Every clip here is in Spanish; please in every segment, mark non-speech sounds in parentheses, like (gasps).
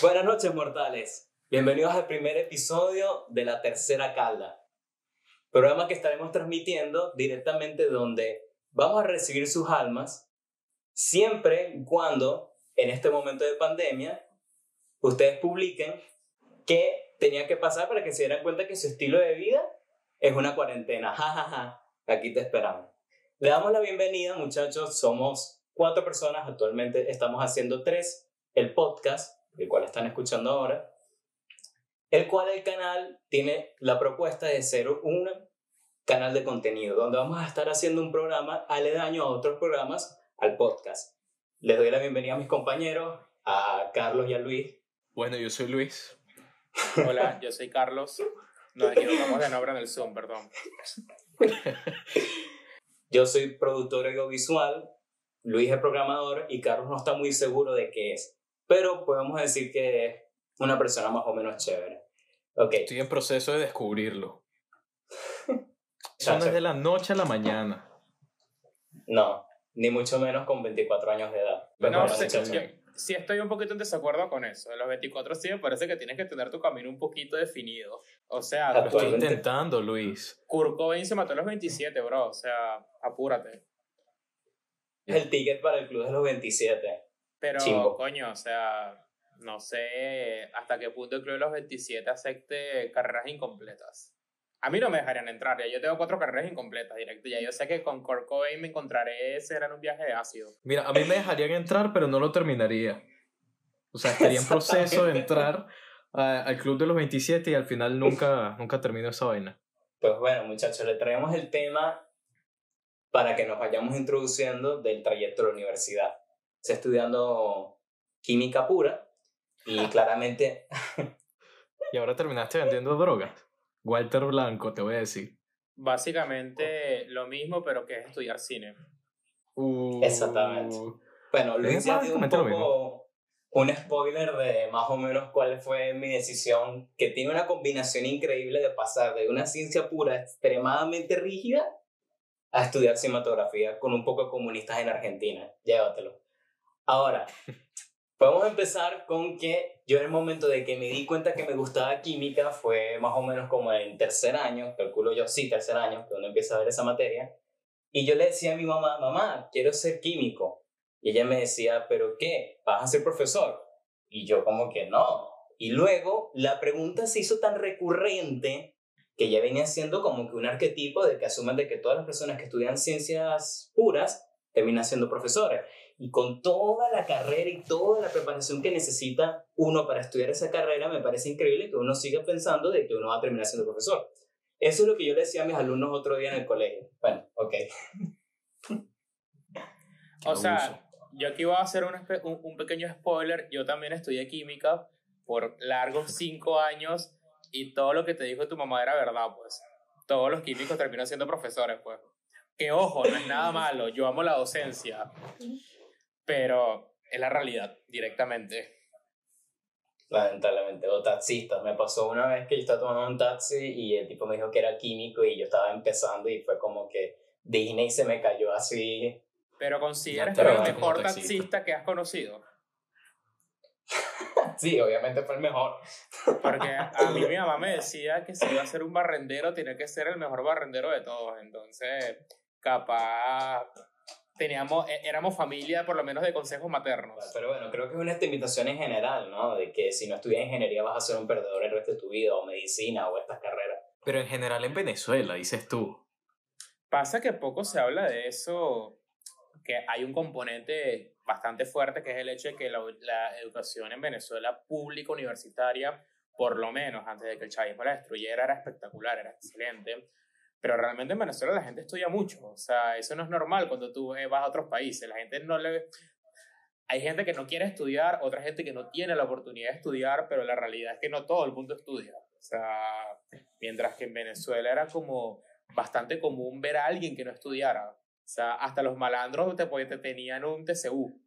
Buenas noches, mortales. Bienvenidos al primer episodio de La Tercera Calda, programa que estaremos transmitiendo directamente donde vamos a recibir sus almas siempre y cuando en este momento de pandemia ustedes publiquen qué tenía que pasar para que se dieran cuenta que su estilo de vida es una cuarentena. (laughs) Ja, ja, ja. Aquí te esperamos. Le damos la bienvenida, muchachos. Somos cuatro personas. Actualmente estamos haciendo tres. El podcast, el cual están escuchando ahora, el cual el canal tiene la propuesta de ser un canal de contenido, donde vamos a estar haciendo un programa aledaño a otros programas al podcast. Les doy la bienvenida a mis compañeros, a Carlos y a Luis. Bueno, yo soy Luis. Hola, yo soy Carlos. Nos equivocamos de nombre en el Zoom, perdón. (laughs) Yo soy productor audiovisual, Luis es programador y Carlos no está muy seguro de qué es, pero podemos decir que es una persona más o menos chévere. Ok, Estoy en proceso de descubrirlo. Eso no es de la noche a la mañana. no, ni mucho menos con 24 años de edad. Pero No bueno, sé, yo sí estoy un poquito en desacuerdo con eso. De los 24 sí me parece que tienes que tener tu camino un poquito definido. O sea, Lo estoy intentando, Luis. Kurt Cobain se mató a los 27, bro. O sea, apúrate. es el ticket para el club de los 27. Pero, Chimbo. coño, o sea, no sé hasta qué punto el Club de los 27 acepte carreras incompletas. A mí no me dejarían entrar, ya yo tengo cuatro carreras incompletas directo. Ya yo sé que con Kurt Cobain me encontraré será en un viaje de ácido. Mira, a mí me dejarían entrar, pero no lo terminaría. O sea, estaría en (laughs) proceso de entrar a- al club de los 27 y al final nunca, nunca termino esa vaina. Pues bueno, muchachos, le traemos el tema para que nos vayamos introduciendo del trayecto de la universidad. Estoy estudiando química pura y claramente (laughs) Y ahora terminaste vendiendo drogas. Walter Blanco, te voy a decir. Básicamente lo mismo, pero que es estudiar cine. Uh, Exactamente. Bueno, Luis ya dio un poco un spoiler de más o menos cuál fue mi decisión, que tiene una combinación increíble de pasar de una ciencia pura extremadamente rígida a estudiar cinematografía con un poco de comunistas en Argentina. Llévatelo. Ahora, podemos empezar con que yo en el momento de que me di cuenta que me gustaba química fue más o menos como en tercer año, calculo yo, sí, tercer año, que uno empieza a ver esa materia. Y yo le decía a mi mamá, mamá, quiero ser químico. Y ella me decía, ¿pero qué? ¿Vas a ser profesor? Y yo como que no. Y luego la pregunta se hizo tan recurrente que ya venía siendo como que un arquetipo de que asumen de que todas las personas que estudian ciencias puras terminan siendo profesores. Y con toda la carrera y toda la preparación que necesita uno para estudiar esa carrera, me parece increíble que uno siga pensando de que uno va a terminar siendo profesor. Eso es lo que yo le decía a mis alumnos otro día en el colegio. Bueno, ok. (laughs) Qué O sea, yo aquí voy a hacer un, un, un pequeño spoiler. Yo también estudié química por largos cinco años y todo lo que te dijo tu mamá era verdad, pues. Todos los químicos terminan siendo profesores, pues. Que ojo, no es nada (laughs) malo. Yo amo la docencia. Pero es la realidad, directamente. lamentablemente, o taxistas. Me pasó una vez que yo estaba tomando un taxi y el tipo me dijo que era químico y yo estaba empezando y fue como que Disney se me cayó así. Pero consideras que el mejor taxista. taxista que has conocido. (laughs) Sí, obviamente fue el mejor. Porque a (laughs) mí mi mamá me decía que si iba a ser un barrendero, tenía que ser el mejor barrendero de todos. Entonces, capaz teníamos, é- éramos familia por lo menos de consejos maternos. Pero bueno, creo que es una estigmatización en general, ¿no? De que si no estudias ingeniería vas a ser un perdedor el resto de tu vida, o medicina, o estas carreras. Pero en general en Venezuela, dices tú. Pasa que poco se habla de eso, que hay un componente bastante fuerte que es el hecho de que la, la educación en Venezuela pública universitaria, por lo menos antes de que el chavismo la destruyera, era espectacular, era excelente. Pero realmente en Venezuela la gente estudia mucho. O sea, eso no es normal cuando tú eh, vas a otros países. La gente no le... Hay gente que no quiere estudiar, otra gente que no tiene la oportunidad de estudiar, pero la realidad es que no todo el mundo estudia. O sea, mientras que en Venezuela era como bastante común ver a alguien que no estudiara. O sea, hasta los malandros te, te tenían un TCU.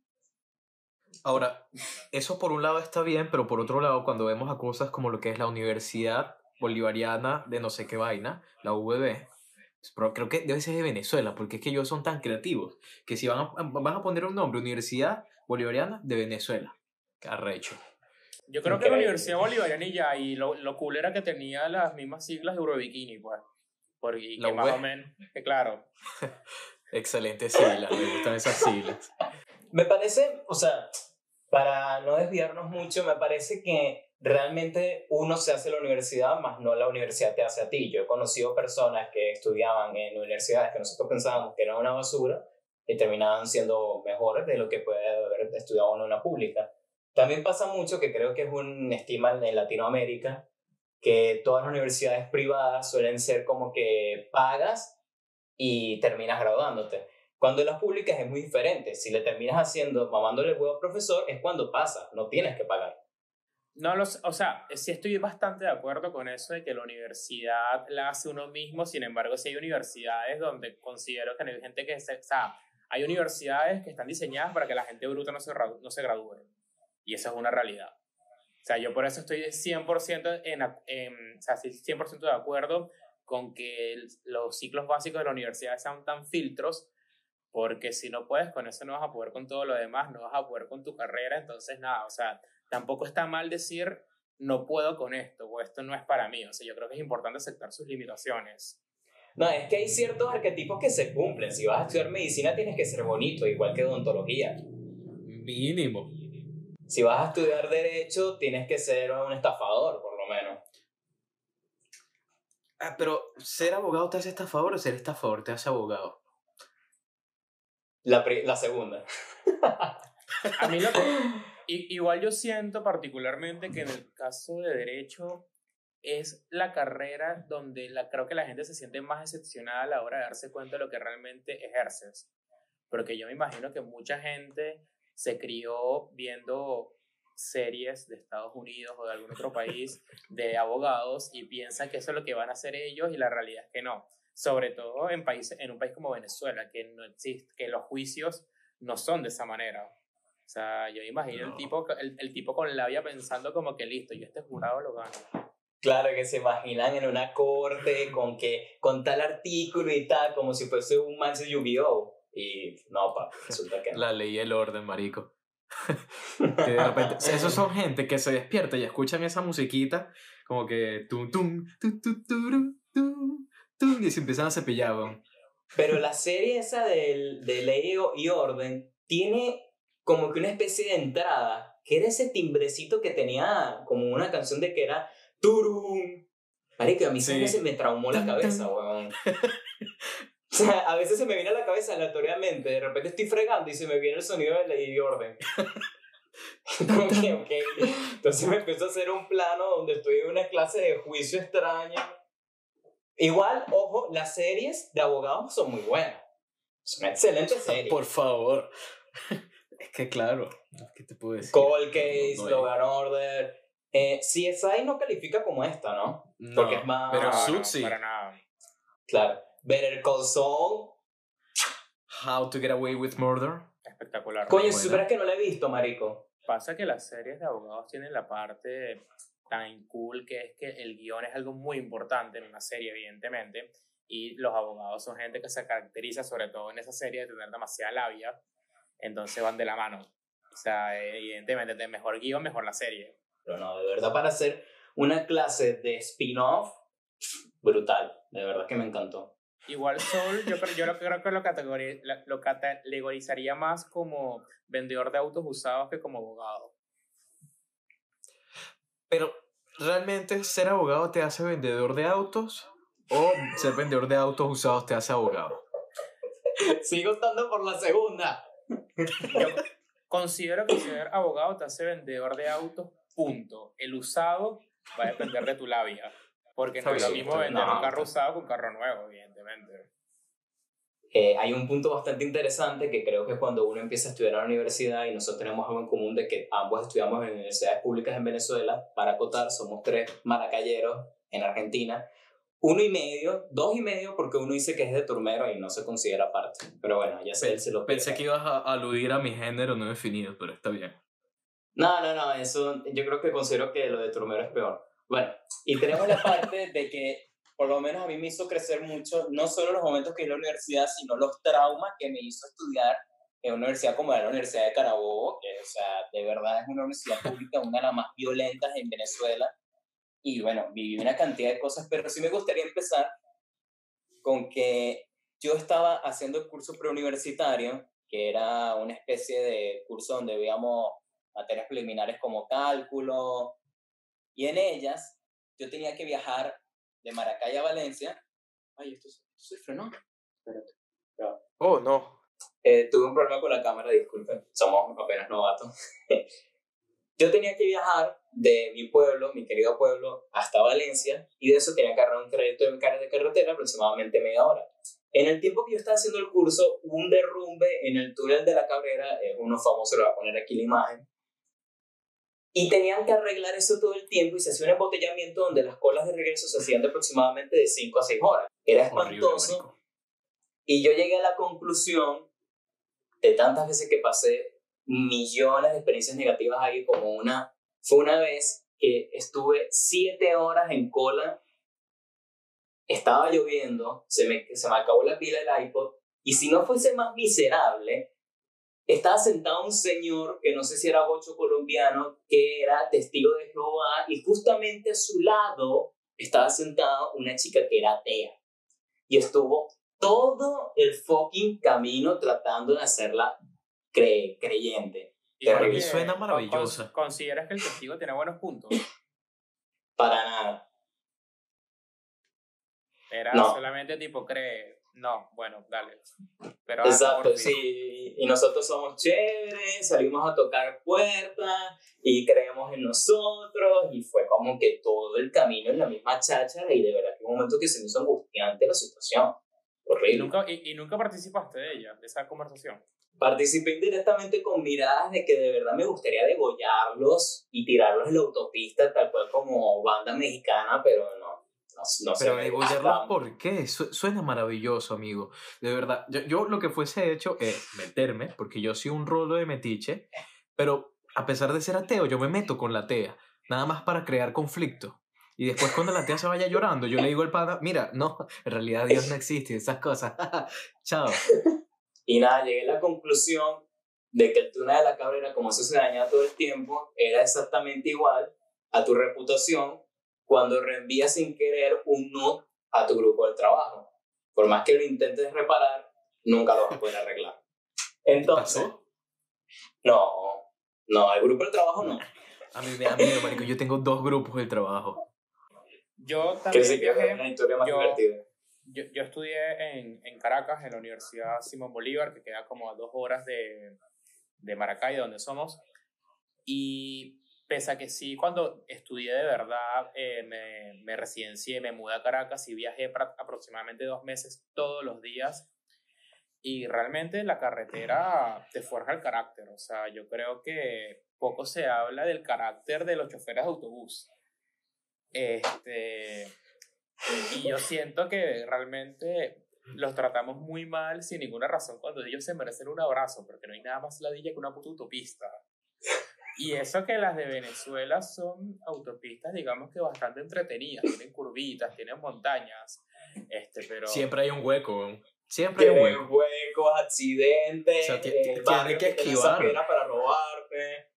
Ahora, eso por un lado está bien, pero por otro lado, cuando vemos a cosas como lo que es la Universidad Bolivariana de no sé qué vaina, la UBB, pero creo que debe ser de Venezuela, porque es que ellos son tan creativos, que si van a, van a poner un nombre, Universidad Bolivariana de Venezuela, que arrecho. Yo creo que la Universidad Bolivariana y ya, y lo, lo cool era que tenía las mismas siglas de Eurobikini, pues. Porque que más o menos, que claro. (laughs) Excelente sigla, me gustan esas siglas. Me parece, o sea, para no desviarnos mucho, me parece que realmente uno se hace la universidad, más no la universidad te hace a ti. Yo he conocido personas que estudiaban en universidades que nosotros pensábamos que eran una basura y terminaban siendo mejores de lo que puede haber estudiado en una pública. También pasa mucho que creo que es un estima en Latinoamérica que todas las universidades privadas suelen ser como que pagas y terminas graduándote. Cuando en las públicas es muy diferente. Si le terminas haciendo, mamándole el huevo al profesor, es cuando pasa, no tienes que pagar. No, los, o sea, sí estoy bastante de acuerdo con eso de que la universidad la hace uno mismo, sin embargo, sí hay universidades donde considero que hay gente que se, o sea, hay universidades que están diseñadas para que la gente bruta no se, no se gradúe. Y esa es una realidad. O sea, yo por eso estoy 100%, en, en, o sea, 100 de acuerdo con que los ciclos básicos de la universidad sean tan filtros, porque si no puedes con eso no vas a poder con todo lo demás, no vas a poder con tu carrera, entonces nada, o sea, tampoco está mal decir no puedo con esto o esto no es para mí, o sea, yo creo que es importante aceptar sus limitaciones. No, es que hay ciertos arquetipos que se cumplen. Si vas a estudiar medicina tienes que ser bonito, igual que odontología. Mínimo si vas a estudiar derecho, tienes que ser un estafador, por lo menos. Ah, pero ser abogado te hace estafador o ser estafador te hace abogado. La, la segunda. a mí lo igual yo siento particularmente que en el caso de derecho es la carrera donde la, creo que la gente se siente más decepcionada a la hora de darse cuenta de lo que realmente ejerces. Porque yo me imagino que mucha gente se crió viendo series de Estados Unidos o de algún otro país de abogados y piensa que eso es lo que van a hacer ellos y la realidad es que no. Sobre todo en, países, en un país como Venezuela, que, no existe, que los juicios no son de esa manera. O sea, yo imagino el, tipo, el, el tipo con labia pensando como que listo, yo este jurado lo gano. Claro, que se imaginan en una corte con que con tal artículo y tal, como si fuese un manso Yu-Gi-Oh! Y no, pa, resulta que La ley y el orden, marico. que de repente, (laughs) esos son gente que se despierta y escuchan esa musiquita, como que tum, tum, tum, tum, tum, tum, tum, y se empiezan a cepillar, Pero la serie esa del, de ley y orden tiene como que una especie de entrada, que era ese timbrecito que tenía como una canción de que era turum. Marico, a mí sí. se me traumó la cabeza, weón. (laughs) O sea, a veces se me viene a la cabeza aleatoriamente, de repente estoy fregando y se me viene el sonido de ley y orden. (laughs) Entonces me empiezo a hacer un plano donde estoy en una clase de juicio extraña. Igual, ojo, las series de abogados son muy buenas. Son excelentes (laughs) series. Por favor. Que claro, ¿qué te puedo decir? Cold Case, no, Order. Eh, CSI no califica como esta, ¿no? no Porque es más... Pero no, sí. Para nada. Claro. Better Call Saul. How to Get Away with Murder. Espectacular. Coño, si supieras que no la he visto, marico. Pasa que las series de abogados tienen la parte tan cool que es que el guion es algo muy importante en una serie, evidentemente. Y los abogados son gente que se caracteriza, sobre todo en esa serie, de tener demasiada labia. Entonces van de la mano. O sea, evidentemente, de mejor guion, mejor la serie. Pero no, de verdad, para hacer una clase de spin-off, brutal. De verdad que me encantó. Igual Soul, yo, yo lo, creo que lo, lo categorizaría más como vendedor de autos usados que como abogado. Pero, ¿realmente ser abogado te hace vendedor de autos? ¿O ser vendedor de autos usados te hace abogado? (laughs) Sigo estando por la segunda. Yo (laughs) considero que ser abogado te hace vendedor de autos, punto. El usado va a depender de tu labia. Porque no es lo mismo vender un carro usado que un carro nuevo, evidentemente. eh, hay un punto bastante interesante que creo que cuando uno empieza a estudiar a la universidad y nosotros tenemos algo en común de que ambos estudiamos en universidades públicas en Venezuela, para acotar, somos tres maracayeros en Argentina, uno y medio, dos y medio, porque uno dice que es de turmero y no se considera parte. Pero bueno, ya sé, él se lo Pensé que ibas a aludir a mi género no definido, pero está bien. No, no, no, eso yo creo que considero que lo de turmero es peor. Bueno, y tenemos la parte (laughs) de que por lo menos a mí me hizo crecer mucho, no solo los momentos que en la universidad, sino los traumas que me hizo estudiar en una universidad como la Universidad de Carabobo, que, o sea, de verdad es una universidad pública, una de las más violentas en Venezuela. Y bueno, viví una cantidad de cosas, pero sí me gustaría empezar con que yo estaba haciendo el curso preuniversitario, que era una especie de curso donde veíamos materias preliminares como cálculo, y en ellas yo tenía que viajar de Maracay a Valencia. Ay, esto, se frenó. Espérate. Oh, no. Eh, tuve un problema con la cámara, disculpen, somos apenas novatos. (laughs) Yo tenía que viajar de mi pueblo, mi querido pueblo, hasta Valencia y de eso tenía que agarrar un crédito de de carretera aproximadamente media hora. En el tiempo que yo estaba haciendo el curso, un derrumbe en el túnel de la Cabrera, eh, uno famoso, le voy a poner aquí la imagen, y tenían que arreglar eso todo el tiempo y se hacía un embotellamiento donde las colas de regreso se hacían de aproximadamente de 5 a 6 horas. Era espantoso. y yo llegué a la conclusión de tantas veces que pasé millones de experiencias negativas ahí como una, fue una vez que estuve 7 horas en cola, estaba lloviendo, se me, se me acabó la pila del iPod y si no fuese más miserable, estaba sentado un señor que no sé si era bocho colombiano, que era testigo de Jehová, y justamente a su lado estaba sentada una chica que era atea. Y estuvo todo el fucking camino tratando de hacerla creyente. Y suena maravillosa. ¿Consideras que el testigo tiene buenos puntos? Para nada. Era solamente tipo cree, no, bueno, dale. Pero Exacto, sí. Y nosotros somos chéveres, salimos a tocar puertas y creemos en nosotros. Y fue como que todo el camino en la misma cháchara. Y de verdad que un momento que se me hizo angustiante la situación. Horrible. ¿Y nunca, y, nunca participaste de ella, de esa conversación? Participé indirectamente con miradas de que de verdad me gustaría degollarlos y tirarlos en la autopista, tal cual como banda mexicana, pero no no, Pero degollarlos, ¿por qué? suena maravilloso, amigo. De verdad, yo, yo lo que fuese hecho es meterme, porque yo soy un rolo de metiche, pero a pesar de ser ateo, yo me meto con la atea, nada más para crear conflicto. Y después cuando la atea se vaya llorando, yo le digo al pana, mira, no, en realidad Dios no existe, esas cosas. (laughs) Chao. Y nada, llegué a la conclusión de que el túnel de la cabrera, como eso se dañaba todo el tiempo, era exactamente igual a tu reputación cuando reenvías sin querer un no a tu grupo de trabajo. Por más que lo intentes reparar, nunca lo vas a poder arreglar. (laughs) Entonces, no, no, el grupo de trabajo no. A mí me da miedo, marico, yo tengo dos grupos de trabajo. Yo también que viajé, una historia más yo, divertida. Yo, yo, estudié en, en, Caracas, en la Universidad Simón Bolívar, que queda como a dos horas de, de Maracay, donde somos. Y pese a que sí, cuando estudié de verdad, eh, me, me residencié, me mudé a Caracas y viajé aproximadamente dos meses todos los días. Y realmente la carretera te forja el carácter. O sea, yo creo que poco se habla del carácter de los choferes de autobús. Este, y yo siento que realmente los tratamos muy mal sin ninguna razón cuando ellos se merecen un abrazo, porque no hay nada más ladilla que una puta autopista. Y eso que las de Venezuela son autopistas, digamos que bastante entretenidas, tienen curvitas, tienen montañas, este, pero... Siempre hay un hueco, siempre hay un hueco. huecos, accidentes, o sea, tiene que esquivar. para robarte.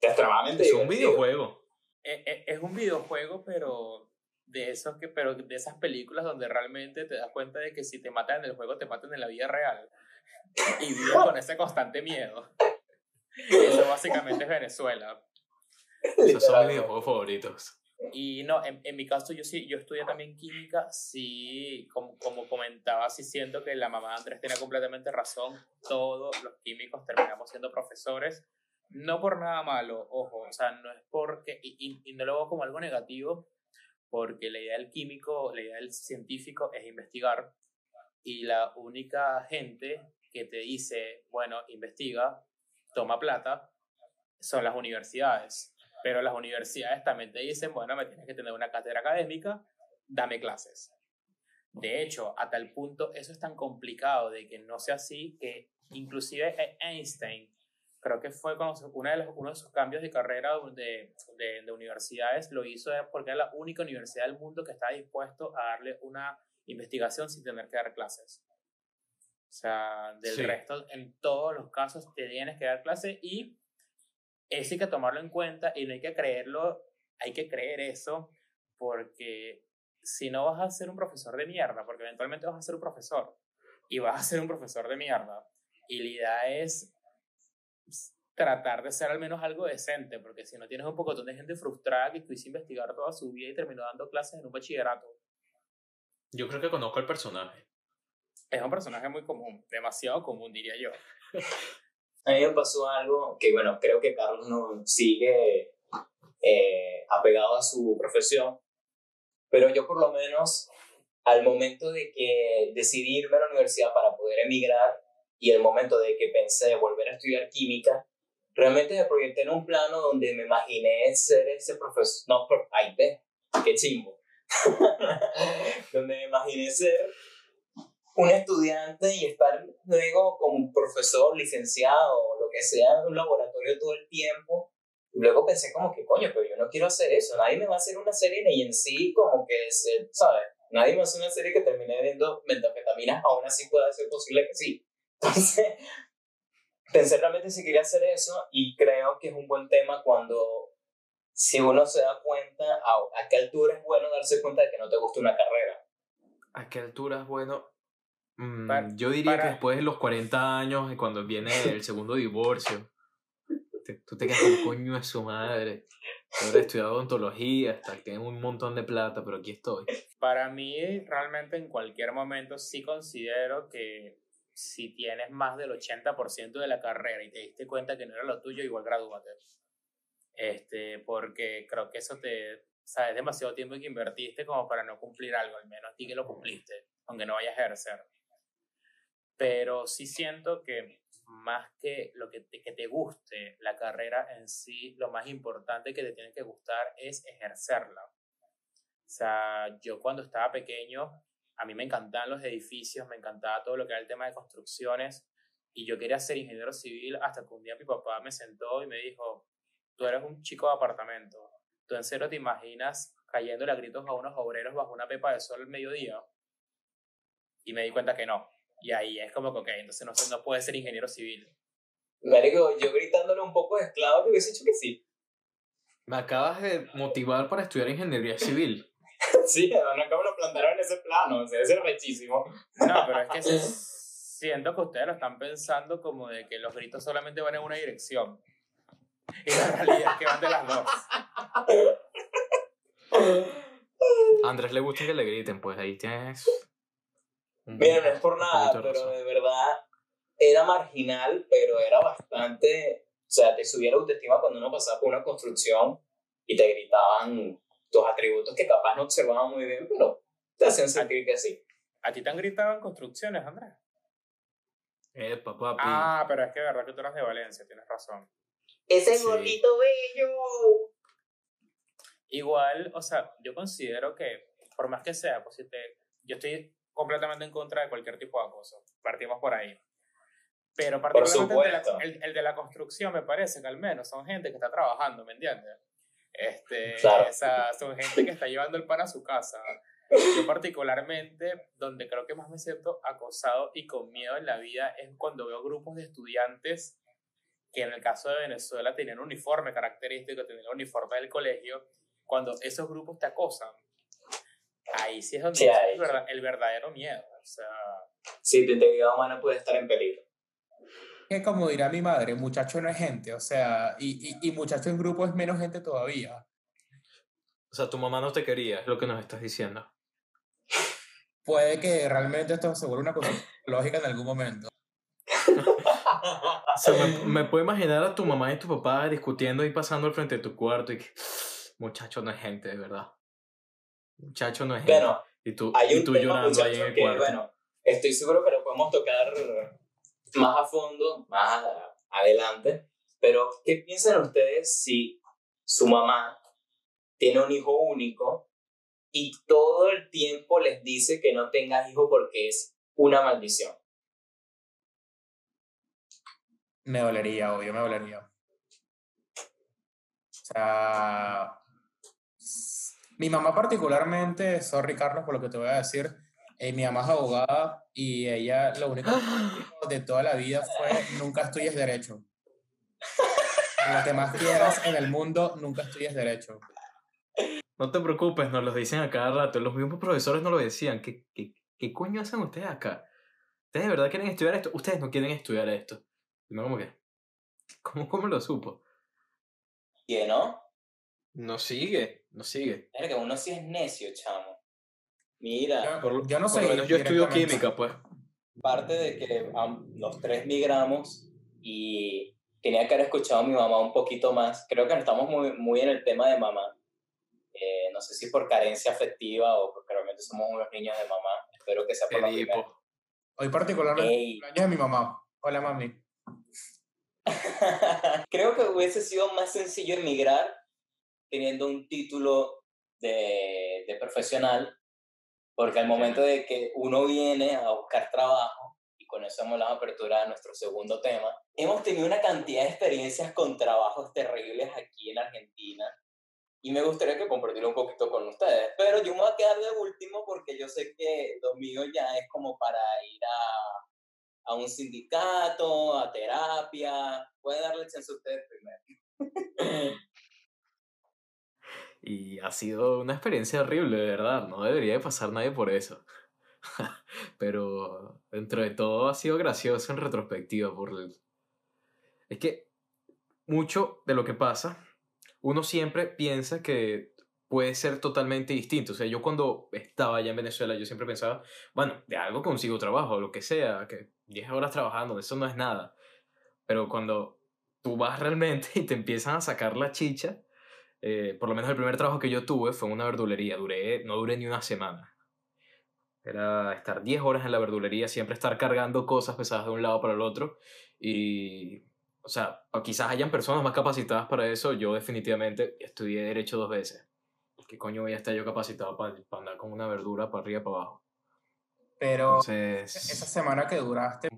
Extremadamente Es un videojuego. Es, es, es, un videojuego, pero de esos que, pero de esas películas donde realmente te das cuenta de que si te matan en el juego, te matan en la vida real. (laughs) Y vives con ese constante miedo. Eso básicamente es Venezuela. Esos son mis videojuegos favoritos. Y no, en, en, mi caso yo sí, yo estudié también química, sí, como, como comentaba, sí siento que la mamá de Andrés tenía completamente razón, todos los químicos terminamos siendo profesores, no por nada malo, ojo, o sea, no es porque, y, y, no lo veo como algo negativo, porque la idea del químico, la idea del científico es investigar, y la única gente que te dice, bueno, investiga, toma plata, son las universidades. Pero las universidades también te dicen, bueno, me tienes que tener una cátedra académica, dame clases. De hecho, a tal punto eso es tan complicado de que no sea así que inclusive e- Einstein, creo que fue con una de los, uno de sus cambios de carrera de, de, de universidades, lo hizo porque era la única universidad del mundo que estaba dispuesto a darle una investigación sin tener que dar clases. O sea, del Sí. resto, en todos los casos te tienes que dar clases y eso hay que tomarlo en cuenta y no hay que creerlo, hay que creer eso porque si no vas a ser un profesor de mierda, porque eventualmente vas a ser un profesor y vas a ser un profesor de mierda y la idea es tratar de ser al menos algo decente, porque si no tienes un poco de gente frustrada que quiso investigar toda su vida y terminó dando clases en un bachillerato. Yo creo que conozco el personaje. Es un personaje muy común, demasiado común diría yo. A mí me pasó algo que, bueno, creo que Carlos no sigue eh, apegado a su profesión, pero yo por lo menos al momento de que decidí irme a la universidad para poder emigrar y el momento de que pensé volver a estudiar química, realmente me proyecté en un plano donde me imaginé ser ese profesor, no, ay, ve, qué chimbo, (laughs) donde me imaginé ser un estudiante y estar luego como un profesor, licenciado o lo que sea en un laboratorio todo el tiempo. Y luego pensé como que, coño, pero yo no quiero hacer eso. Nadie me va a hacer una serie ni en sí como que, ¿sabes? Nadie me hace una serie que termine viendo metanfetaminas, aún así puede ser posible que sí. Entonces, (laughs) pensé realmente si quería hacer eso y creo que es un buen tema cuando, si uno se da cuenta, a, a qué altura es bueno darse cuenta de que no te gusta una carrera. ¿A qué altura es bueno? Mm, Para- yo diría que para- después de los 40 años, y cuando viene el segundo divorcio, te- tú te quedas con coño de su madre. Yo he estudiado odontología, hasta que tengo un montón de plata, pero aquí estoy. Para mí, realmente en cualquier momento sí considero que si tienes más del 80% de la carrera y te diste cuenta que no era lo tuyo, igual gradúate. Este, porque creo que eso te, sabes, demasiado tiempo que invertiste como para no cumplir algo, al menos di que lo cumpliste, aunque no vayas a ejercer. Pero sí siento que más que lo que te, que te guste la carrera en sí, lo más importante que te tiene que gustar es ejercerla. O sea, yo cuando estaba pequeño, a mí me encantaban los edificios, me encantaba todo lo que era el tema de construcciones, y yo quería ser ingeniero civil hasta que un día mi papá me sentó y me dijo, tú eres un chico de apartamento, tú en serio te imaginas cayéndole a gritos a unos obreros bajo una pepa de sol al mediodía, y me di cuenta que no, y ahí es como que, ok, entonces no, sé, no puedes ser ingeniero civil. Marico, yo gritándole un poco de esclavo que hubiese dicho que sí. Me acabas de motivar para estudiar ingeniería civil. (laughs) Sí, no acabo de plantaron en ese plano, o sea, ese es rechísimo. No, pero es que siento que ustedes lo están pensando como de que los gritos solamente van en una dirección. Y la realidad es que van de las dos. A Andrés le gusta que le griten, pues ahí tienes. Mira, no es por nada, pero razón. de verdad era marginal, pero era bastante. O sea, te subía la autoestima cuando uno pasaba por una construcción y te gritaban tus atributos que capaz no observaban muy bien, pero te hacían sentir que sí. ¿A ti te han gritado en construcciones, Andrés? Epa, papi. Ah, pero es que de verdad que tú eras de Valencia, tienes razón. Ese Sí. gordito bello. Igual, o sea, yo considero que, por más que sea, pues si te, yo estoy completamente en contra de cualquier tipo de acoso. Partimos por ahí. Pero particularmente el de, la, supuesto. el, el de la construcción me parece que al menos son gente que está trabajando, ¿me entiendes? Este, Claro. o sea, son gente que está llevando el pan a su casa. Yo particularmente, donde creo que más me siento acosado y con miedo en la vida es cuando veo grupos de estudiantes que en el caso de Venezuela tenían un uniforme característico, tenían el uniforme del colegio, cuando esos grupos te acosan, ahí sí es donde Sí, verda- el verdadero miedo. O sea, Sí, tu integridad humana puede estar en peligro. Que como dirá mi madre, muchacho no es gente, o sea, y, y, y muchacho en grupo es menos gente todavía. O sea, tu mamá no te quería, es lo que nos estás diciendo. Puede que realmente esto se vuelva una cosa lógica en algún momento. O sea, me, me puedo imaginar a tu mamá y tu papá discutiendo y pasando al frente de tu cuarto y que, muchacho no es gente, de verdad. Muchacho no es gente. Bueno, y tú, hay y un tú tema, llorando ahí en el que, cuarto. bueno, estoy seguro que lo podemos tocar más a fondo, más adelante, pero ¿qué piensan ustedes si su mamá tiene un hijo único y todo el tiempo les dice que no tengas hijo porque es una maldición? Me dolería, obvio, me dolería. O sea, mi mamá particularmente, sorry Carlos por lo que te voy a decir, eh, mi mamá es abogada y ella lo único (gasps) de toda la vida fue nunca estudies derecho. Lo que más (laughs) quieras en el mundo, nunca estudies derecho. No te preocupes, nos lo dicen a cada rato. Los mismos profesores nos lo decían. ¿Qué, qué, qué coño hacen ustedes acá? ¿Ustedes de verdad quieren estudiar esto? Ustedes no quieren estudiar esto. No, como que. ¿Cómo, cómo lo supo? ¿Y no? No sigue, no sigue. Es que uno sí es necio, chamo. Mira. Yo, yo no sé. Por lo menos yo estudio química, pues. Parte de que los tres migramos y tenía que haber escuchado a mi mamá un poquito más. Creo que estamos muy, muy en el tema de mamá. Eh, no sé si por carencia afectiva o porque realmente somos unos niños de mamá. Espero que sea por la primera. Hoy particularmente de mi mamá. Hola, mami. (laughs) Creo que hubiese sido más sencillo emigrar teniendo un título de, de profesional, porque al momento de que uno viene a buscar trabajo, y con eso hemos la apertura a nuestro segundo tema, hemos tenido una cantidad de experiencias con trabajos terribles aquí en Argentina, y me gustaría que compartirlo un poquito con ustedes, pero yo me voy a quedar de último porque yo sé que lo mío ya es como para ir a, a un sindicato, a terapia, puede darle chance a ustedes primero. (laughs) Y ha sido una experiencia horrible, de verdad. No debería de pasar nadie por eso. (laughs) Pero dentro de todo ha sido gracioso en retrospectiva. Por Es que mucho de lo que pasa, uno siempre piensa que puede ser totalmente distinto. O sea, yo cuando estaba allá en Venezuela, yo siempre pensaba, bueno, de algo consigo trabajo, lo que sea, que 10 horas trabajando, eso no es nada. Pero cuando tú vas realmente (laughs) y te empiezan a sacar la chicha, eh, por lo menos el primer trabajo que yo tuve fue en una verdulería. Duré, no duré ni una semana. Era estar 10 horas en la verdulería, siempre estar cargando cosas pesadas de un lado para el otro. Y, o sea, quizás hayan personas más capacitadas para eso. Yo definitivamente estudié Derecho dos veces. ¿Qué coño voy a estar yo capacitado para, andar con una verdura para arriba y para abajo? Pero esa semana que duraste...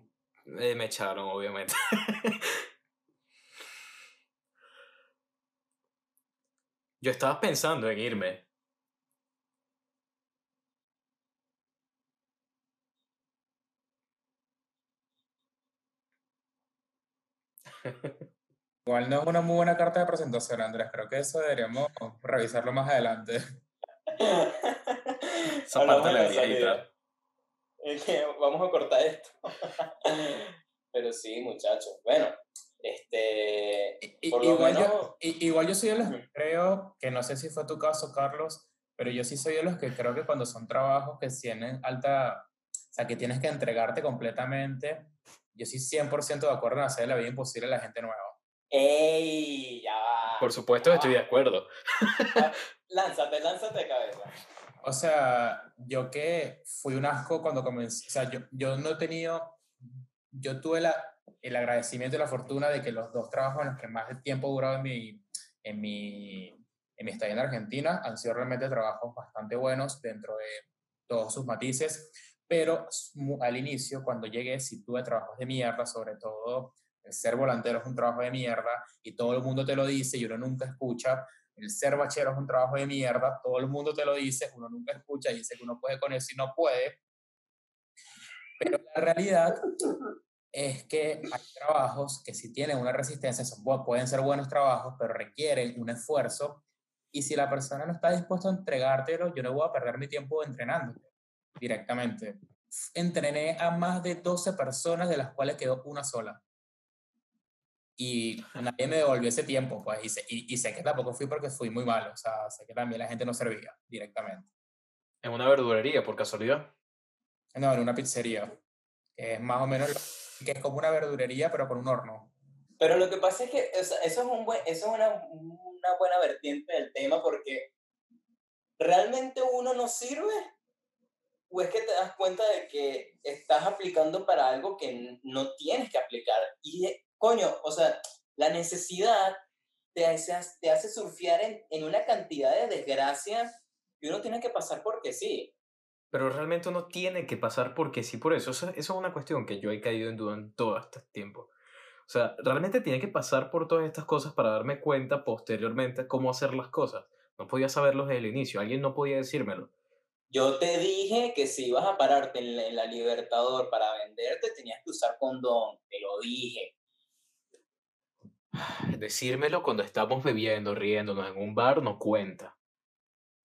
Eh, me echaron, obviamente. (laughs) Yo estaba pensando en irme. (laughs) Igual no es una muy buena carta de presentación, Andrés. Creo que eso deberíamos revisarlo más adelante. (laughs) Esa parte la debería Vamos a cortar esto. (laughs) Pero sí, muchachos. Bueno, este, igual, yo, igual yo soy de los que creo, que no sé si fue tu caso, Carlos, pero yo sí soy de los que creo que cuando son trabajos que tienen alta, o sea, que tienes que entregarte completamente, yo sí 100% de acuerdo en hacer la vida imposible a la gente nueva. ¡Ey! Ya va. Por supuesto, estoy de acuerdo. (laughs) lánzate, lánzate de cabeza. O sea, yo que fui un asco cuando comencé, o sea, yo, yo no he tenido, yo tuve el agradecimiento y la fortuna de que los dos trabajos en los que más tiempo he durado en mi, en mi, en estadía en Argentina han sido realmente trabajos bastante buenos dentro de todos sus matices, pero al inicio, cuando llegué, sí tuve trabajos de mierda, sobre todo el ser volantero es un trabajo de mierda y todo el mundo te lo dice y uno nunca escucha. El ser bachero es un trabajo de mierda, todo el mundo te lo dice, uno nunca escucha y dice que uno puede con eso y no puede. Pero la realidad es que hay trabajos que si tienen una resistencia, son, pueden ser buenos trabajos, pero requieren un esfuerzo. Y si la persona no está dispuesta a entregártelo, yo no voy a perder mi tiempo entrenando directamente. Entrené a más de 12 personas, de las cuales quedó una sola. Y nadie me devolvió ese tiempo, pues, y sé, y, sé que tampoco fui porque fui muy malo, o sea, sé que también la gente no servía directamente. ¿En una verdulería, por casualidad? No, en una pizzería, que es más o menos que es como una verdurería, pero con un horno. Pero lo que pasa es que eso, es, un buen, eso es una, una buena vertiente del tema porque realmente uno no sirve o es que te das cuenta de que estás aplicando para algo que no tienes que aplicar. Y, coño, o sea, la necesidad te hace, te hace surfear en, en una cantidad de desgracias que uno tiene que pasar porque sí. Pero realmente uno tiene que pasar porque sí, por eso. Eso, eso es una cuestión que yo he caído en duda en todo este tiempo. O sea, realmente tiene que pasar por todas estas cosas para darme cuenta posteriormente cómo hacer las cosas. No podía saberlo desde el inicio, alguien no podía decírmelo. Yo te dije que si ibas a pararte en la, Libertador para venderte, tenías que usar condón, te lo dije. (sighs) Decírmelo cuando estamos bebiendo, riéndonos en un bar, no cuenta.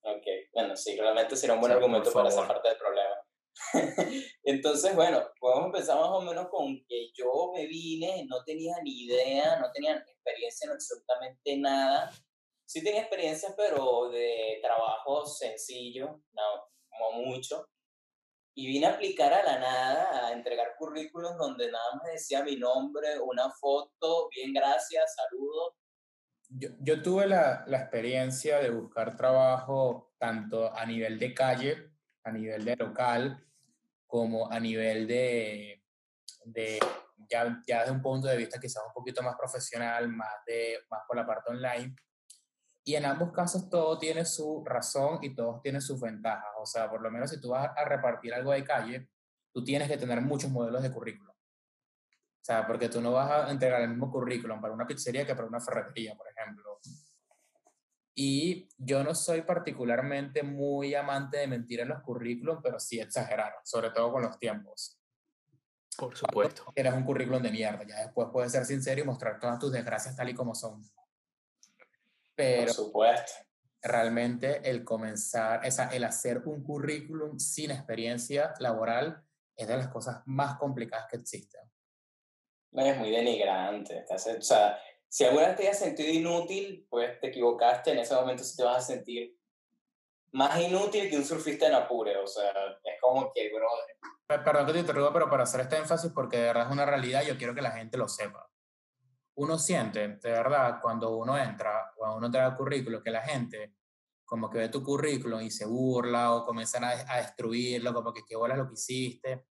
Ok, bueno, sí, realmente será un buen argumento para esa parte del problema. (laughs) Entonces, bueno, podemos empezar más o menos con que yo me vine, no tenía ni idea, no tenía experiencia en absolutamente nada. Sí tenía experiencia, pero de trabajo sencillo, no, como mucho. Y vine a aplicar a la nada, a entregar currículos donde nada más decía mi nombre, una foto, bien gracias, saludos. Yo, yo tuve la, la experiencia de buscar trabajo tanto a nivel de calle, a nivel de local, como a nivel de, de ya, ya desde un punto de vista quizás un poquito más profesional, más, de, más por la parte online. Y en ambos casos todo tiene su razón y todos tienen sus ventajas. O sea, por lo menos si tú vas a repartir algo de calle, tú tienes que tener muchos modelos de currículum. O sea, porque tú no vas a entregar el mismo currículum para una pizzería que para una ferretería, por ejemplo. Y yo no soy particularmente muy amante de mentir en los currículums, pero sí exagerar, sobre todo con los tiempos. Por supuesto. Eres un currículum de mierda, ya después puedes ser sincero y mostrar todas tus desgracias tal y como son. Pero Por supuesto. realmente el comenzar, esa, el hacer un currículum sin experiencia laboral es de las cosas más complicadas que existen. Es muy denigrante. O sea, si alguna vez te hayas sentido inútil, pues te equivocaste, en ese momento sí te vas a sentir más inútil que un surfista en apure. O sea, es como que, bro. Perdón que te interrumpa, pero para hacer este énfasis, porque de verdad es una realidad, yo quiero que la gente lo sepa uno siente, de verdad, cuando uno entra, cuando uno entra al currículo, que la gente como que ve tu currículum y se burla o comienzan a, a destruirlo, como que qué bola lo que hiciste.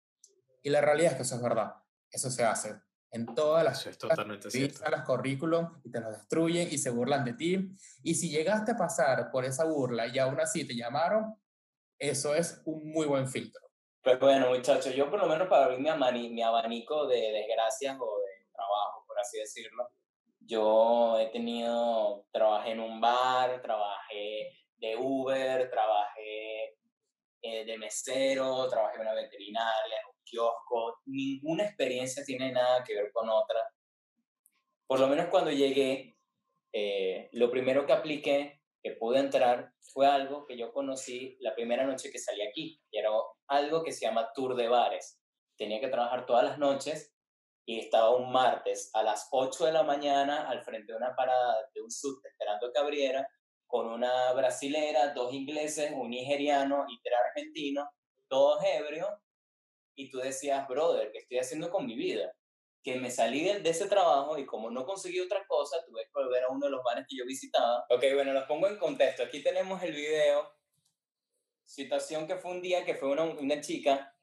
Y la realidad es que eso es verdad. Eso se hace. En todas las eso es totalmente cierto. los currículum y te los destruyen y se burlan de ti. Y si llegaste a pasar por esa burla y aún así te llamaron, eso es un muy buen filtro. Pues bueno, muchachos, yo por lo menos para abrir mi, mi abanico de desgracias o de trabajo, por así decirlo. Yo he tenido, trabajé en un bar, trabajé de Uber, trabajé eh, de mesero, trabajé en una veterinaria, en un kiosco. Ninguna experiencia tiene nada que ver con otra. Por lo menos cuando llegué, eh, lo primero que apliqué, que pude entrar, fue algo que yo conocí la primera noche que salí aquí. Y era algo que se llama tour de bares. Tenía que trabajar todas las noches y estaba un martes a las 8 de la mañana al frente de una parada de un subte esperando que abriera con una brasilera, dos ingleses, un nigeriano y tres argentinos, todos ebrios, y tú decías, brother, ¿qué estoy haciendo con mi vida? Que me salí de, de, ese trabajo y como no conseguí otra cosa, tuve que volver a uno de los bares que yo visitaba. Ok, bueno, los pongo en contexto. Aquí tenemos el video. Situación que fue un día que fue una, una chica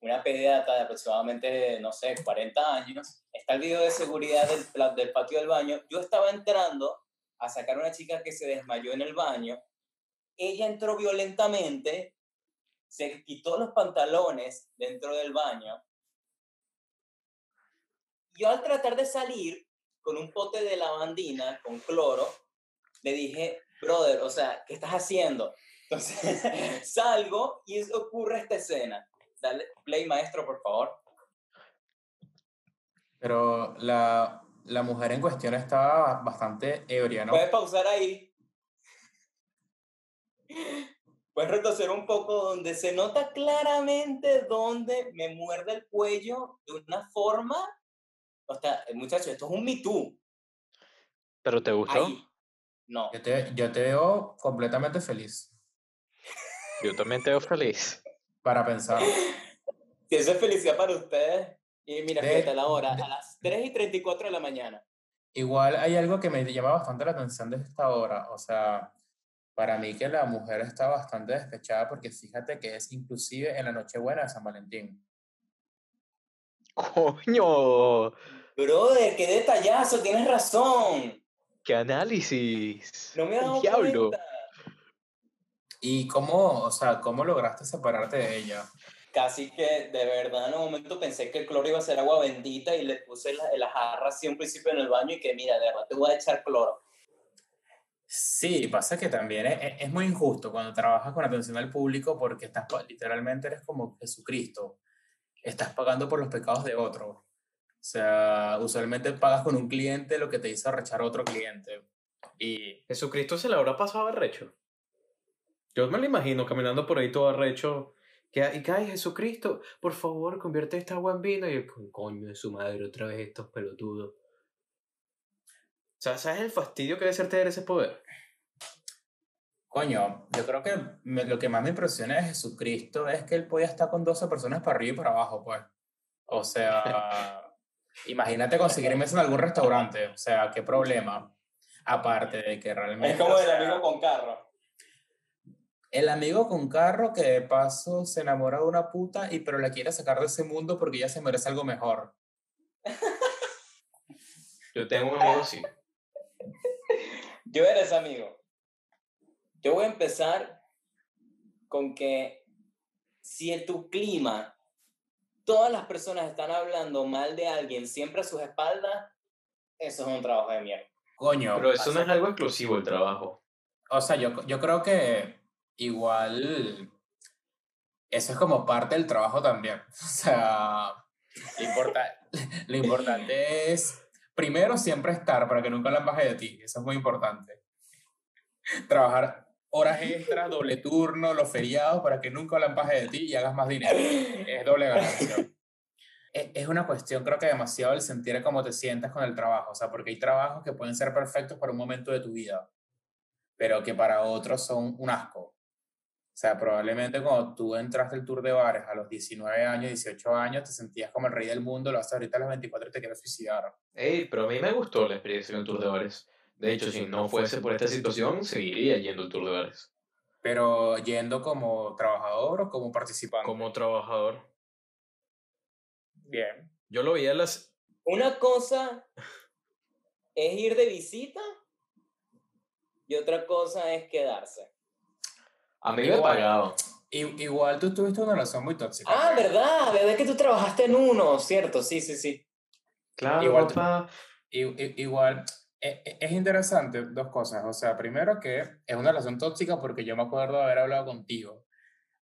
una pediatra de aproximadamente, no sé, 40 años, está el video de seguridad del, del patio del baño. Yo estaba entrando a sacar a una chica que se desmayó en el baño. Ella entró violentamente, se quitó los pantalones dentro del baño. Yo al tratar de salir con un pote de lavandina con cloro, le dije, brother, o sea, ¿qué estás haciendo? Entonces (laughs) salgo y ocurre esta escena Dale play, maestro, por favor. Pero la, la mujer en cuestión estaba bastante ebria, ¿no? Puedes pausar ahí. Puedes retroceder un poco donde se nota claramente donde me muerde el cuello de una forma. O sea, muchacho, esto es un Me ¿Pero te gustó? No. Yo te, yo te veo completamente feliz. Yo también te veo feliz para pensar. (laughs) Si eso es felicidad para ustedes. Y mira, fíjate la hora, a las 3 y 34 de la mañana. Igual hay algo que me llama bastante la atención de esta hora. O sea, Para mí que la mujer está bastante despechada porque fíjate que es inclusive en la Nochebuena de San Valentín. Coño, Brother, qué detallazo, tienes razón. qué análisis. No me he dado Diablo. cuenta. ¿Y cómo, o sea, cómo lograste separarte de ella? Casi que de verdad en un momento pensé que el cloro iba a ser agua bendita y le puse la, la jarra así un principio en el baño y que mira, de verdad te voy a echar cloro. Sí, pasa que también es, es- es muy injusto cuando trabajas con atención al público porque estás, literalmente eres como Jesucristo. Estás pagando por los pecados de otro. O sea, usualmente pagas con un cliente lo que te hizo rechar otro cliente. Y Jesucristo se le habrá pasado arrecho. Yo me lo imagino caminando por ahí todo arrecho. Que, y que, ay, Jesucristo, por favor, convierte esta agua en vino. Y coño de su madre, otra vez estos pelotudos. O sea, ¿sabes el fastidio que debe ser tener ese poder? Coño, yo creo que me- lo que más me impresiona de Jesucristo es que él podía estar con 12 personas para arriba y para abajo, pues. O sea, (laughs) imagínate conseguir mesa en algún restaurante. O sea, qué problema. Aparte de que realmente. Es como o el sea, amigo con carro. El amigo con carro que de paso se enamora de una puta y pero la quiere sacar de ese mundo porque ella se merece algo mejor. (laughs) Yo tengo un amigo así. Yo era ese amigo. Yo voy a empezar con que si en tu clima todas las personas están hablando mal de alguien siempre a sus espaldas, eso es un trabajo de mierda. Coño. Pero eso no es algo exclusivo el trabajo. O sea, yo, yo creo que igual eso es como parte del trabajo también. (laughs) O sea, lo, importa- lo importante es, primero, siempre estar para que nunca la baje de ti. Eso es muy importante. Trabajar horas extras, doble turno, los feriados, para que nunca la baje de ti y hagas más dinero. Es doble ganancia. Es una cuestión, creo que demasiado el sentir cómo te sientas con el trabajo. O sea, porque hay trabajos que pueden ser perfectos para un momento de tu vida pero que para otros son un asco. O sea, probablemente cuando tú entraste al tour de bares a los 19 años, 18 años, te sentías como el rey del mundo, lo haces ahorita a los 24 y te quieres suicidar. Ey, pero a mí me gustó la experiencia en el Tour de Bares. De hecho, si no fuese por esta situación, seguiría yendo al Tour de Bares. Pero yendo como trabajador o como participante. Como trabajador. Bien. Yo lo veía en las... Una cosa es ir de visita y otra cosa es quedarse. A mí me Igual. pagaban. I- igual tú tuviste una relación muy tóxica. Ah. ¿verdad? ¿Verdad que tú trabajaste en uno? Cierto, sí, sí, sí. Claro, Igual- papá. Igual, e- e- es interesante dos cosas. O sea, primero que es una relación tóxica porque yo me acuerdo de haber hablado contigo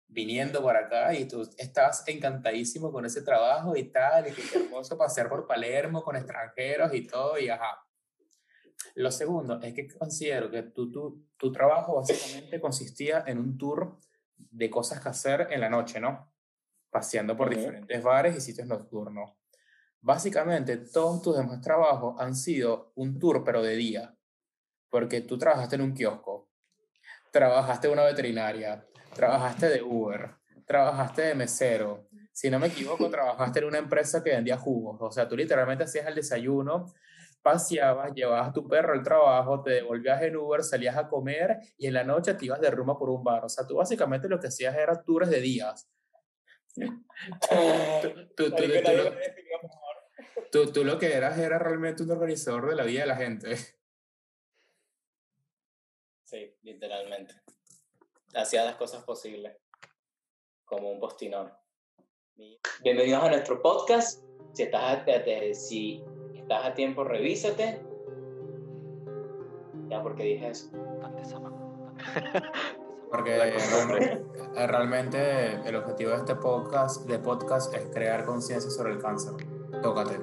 viniendo por acá y tú estabas encantadísimo con ese trabajo y tal, y que qué hermoso pasear por Palermo con extranjeros y todo, y ajá. Lo segundo es que considero que tu, tu, tu trabajo básicamente consistía en un tour de cosas que hacer en la noche, ¿no? Paseando por Ujú. diferentes bares y sitios nocturnos. Básicamente, todos tus demás trabajos han sido un tour, pero de día. Porque tú trabajaste en un kiosco, trabajaste en una veterinaria, trabajaste de Uber, trabajaste de mesero. Si no me equivoco, (laughs) trabajaste en una empresa que vendía jugos. O sea, tú literalmente hacías el desayuno, paseabas, llevabas a tu perro al trabajo, te devolvías en Uber, salías a comer y en la noche te ibas de rumba por un bar. O sea, tú básicamente lo que hacías era tours de días. Tú, lo que eras era realmente un organizador de la vida de la gente. Sí, literalmente. Hacía las cosas posibles. Como un postinón. Bienvenidos a nuestro podcast. Si estás si estás a tiempo, revísate. Ya, porque dije eso. (laughs) Porque costumbre. realmente, realmente el objetivo de este podcast, de podcast es crear conciencia sobre el cáncer. Tócate.